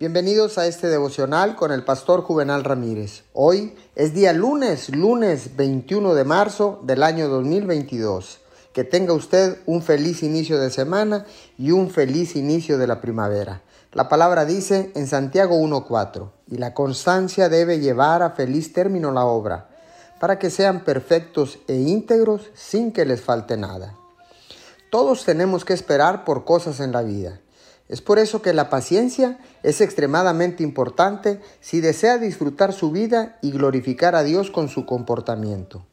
Bienvenidos a este devocional con el pastor Juvenal Ramírez. Hoy es día lunes, lunes 21 de marzo del año 2022. Que tenga usted un feliz inicio de semana y un feliz inicio de la primavera. La palabra dice en Santiago 1.4, y la constancia debe llevar a feliz término la obra, para que sean perfectos e íntegros sin que les falte nada. Todos tenemos que esperar por cosas en la vida es por eso que la paciencia es extremadamente importante si desea disfrutar su vida y glorificar a Dios con su comportamiento.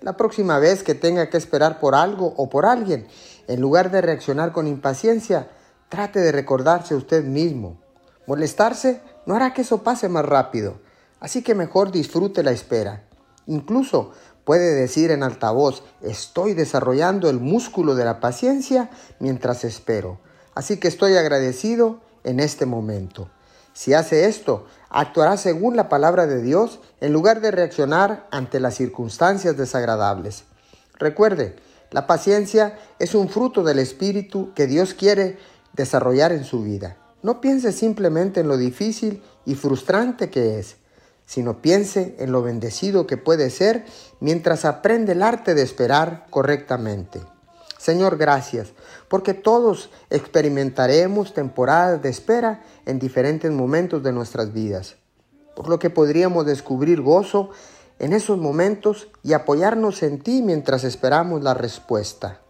La próxima vez que tenga que esperar por algo o por alguien, en lugar de reaccionar con impaciencia, trate de recordarse usted mismo. Molestarse no hará que eso pase más rápido, así que mejor disfrute la espera. Incluso puede decir en altavoz, estoy desarrollando el músculo de la paciencia mientras espero. Así que estoy agradecido en este momento. Si hace esto, actuará según la palabra de Dios en lugar de reaccionar ante las circunstancias desagradables. Recuerde, la paciencia es un fruto del Espíritu que Dios quiere desarrollar en su vida. No piense simplemente en lo difícil y frustrante que es, sino piense en lo bendecido que puede ser mientras aprende el arte de esperar correctamente. Señor, gracias, porque todos experimentaremos temporadas de espera en diferentes momentos de nuestras vidas, por lo que podríamos descubrir gozo en esos momentos y apoyarnos en ti mientras esperamos la respuesta.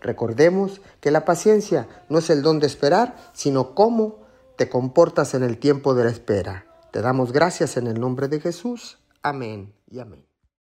Recordemos que la paciencia no es el don de esperar, sino cómo te comportas en el tiempo de la espera. Te damos gracias en el nombre de Jesús. Amén y amén.